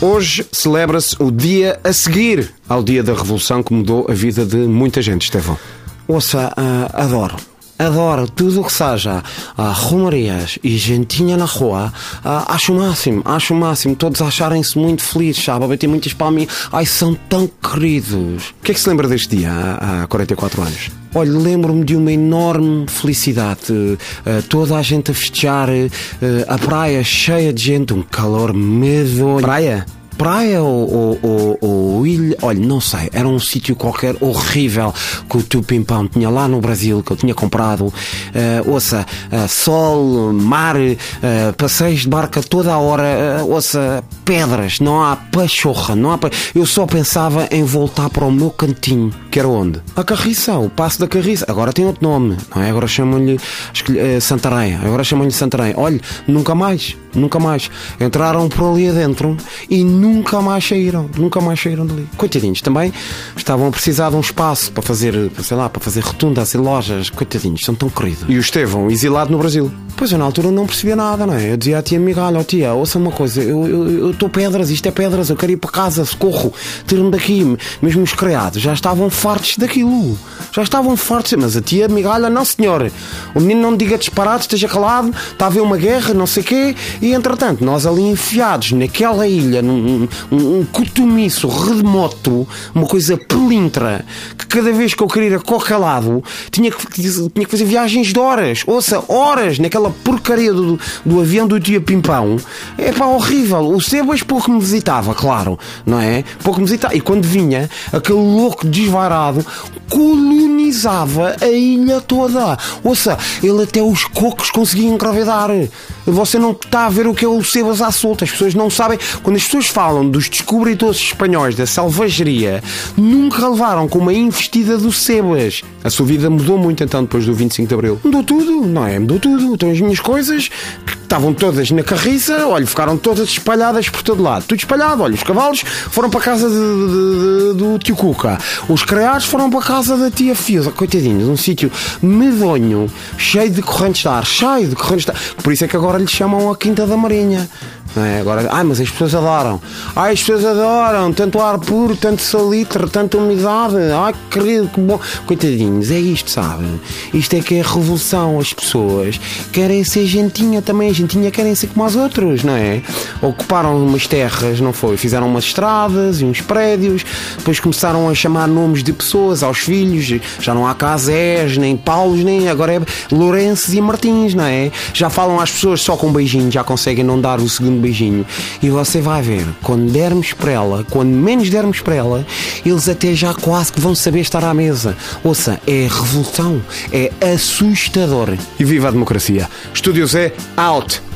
Hoje celebra-se o dia a seguir ao dia da Revolução que mudou a vida de muita gente, Estevão. Ouça, uh, adoro. Adoro tudo o que seja uh, romarias e gentinha na rua. Uh, acho o máximo, acho o máximo. Todos acharem-se muito felizes, sabe? A bater muitas palmas. Ai, são tão queridos. O que é que se lembra deste dia há, há 44 anos? Olha, lembro-me de uma enorme felicidade. Uh, toda a gente a festejar, uh, a praia cheia de gente, um calor medonho. Praia? Praia ou, ou, ou, ilha, olha, não sei, era um sítio qualquer horrível que o teu pimpão tinha lá no Brasil, que eu tinha comprado. Uh, ouça, uh, sol, mar, uh, passeios de barca toda a hora, uh, ouça, pedras, não há pachorra, não há. Pa... Eu só pensava em voltar para o meu cantinho. Que era onde? A Carriça, o Passo da Carriça. Agora tem outro nome, não é? Agora chamam-lhe uh, Santarém. Agora chamam-lhe Santarém. Olha, nunca mais, nunca mais. Entraram por ali adentro e nunca mais saíram, nunca mais saíram dali. Coitadinhos, também estavam a precisar de um espaço para fazer, sei lá, para fazer rotundas e lojas. Coitadinhos, são tão queridos. E o Estevão, exilado no Brasil? Pois eu na altura não percebia nada, não é? Eu dizia à tia amiga, olha, tia, ouça uma coisa, eu estou pedras, isto é pedras, eu quero ir para casa, socorro, tiro-me daqui. Mesmo os criados já estavam fartos daquilo. Já estavam fartos. Mas a tia amiga, olha, não senhor, o menino não diga disparado, esteja calado, está a haver uma guerra, não sei o quê. E entretanto, nós ali enfiados naquela ilha, num, um, um cotumiço remoto, uma coisa pelintra, que cada vez que eu queria ir a qualquer lado tinha que, tinha que fazer viagens de horas, ouça, horas naquela porcaria do, do avião do tio Pimpão. É pá, horrível. O Sebas pouco me visitava, claro, não é? Pouco me visitava. E quando vinha, aquele louco desvairado colonizava a ilha toda. Ouça, ele até os cocos conseguia engravidar. Você não está a ver o que é o Sebas à solta. As pessoas não sabem. Quando as pessoas falam dos descobridores espanhóis da selvageria, nunca levaram com uma investida do Sebas. A sua vida mudou muito então depois do 25 de Abril. Mudou tudo, não é? Mudou tudo. Então as minhas coisas, estavam todas na carriça, olha, ficaram todas espalhadas por todo lado. Tudo espalhado, olha, os cavalos foram para a casa de, de, de, do tio Cuca. Os criados foram para a casa da tia Fiusa. Coitadinhos, um sítio medonho, cheio de correntes de ar, cheio de correntes de ar. Por isso é que agora lhe chamam a Quinta da Marinha. Não é? Agora, ai, mas as pessoas adoram. Ai, as pessoas adoram. Tanto ar puro, tanto salitre, tanta umidade. Ai, querido, que bom. Coitadinhos, é isto, sabe? Isto é que é a revolução. As pessoas querem ser gentinha também. A gentinha querem ser como as outras, não é? Ocuparam umas terras, não foi? Fizeram umas estradas e uns prédios. Depois começaram a chamar nomes de pessoas aos filhos. Já não há Casés, nem Paulos, nem agora é Lourenços e Martins, não é? Já falam às pessoas só com beijinho, já conseguem não dar o segundo beijinho. E você vai ver, quando dermos para ela, quando menos dermos para ela, eles até já quase que vão saber estar à mesa. Ouça, é revolução, é assustador. E viva a democracia. Estúdio Zé, out!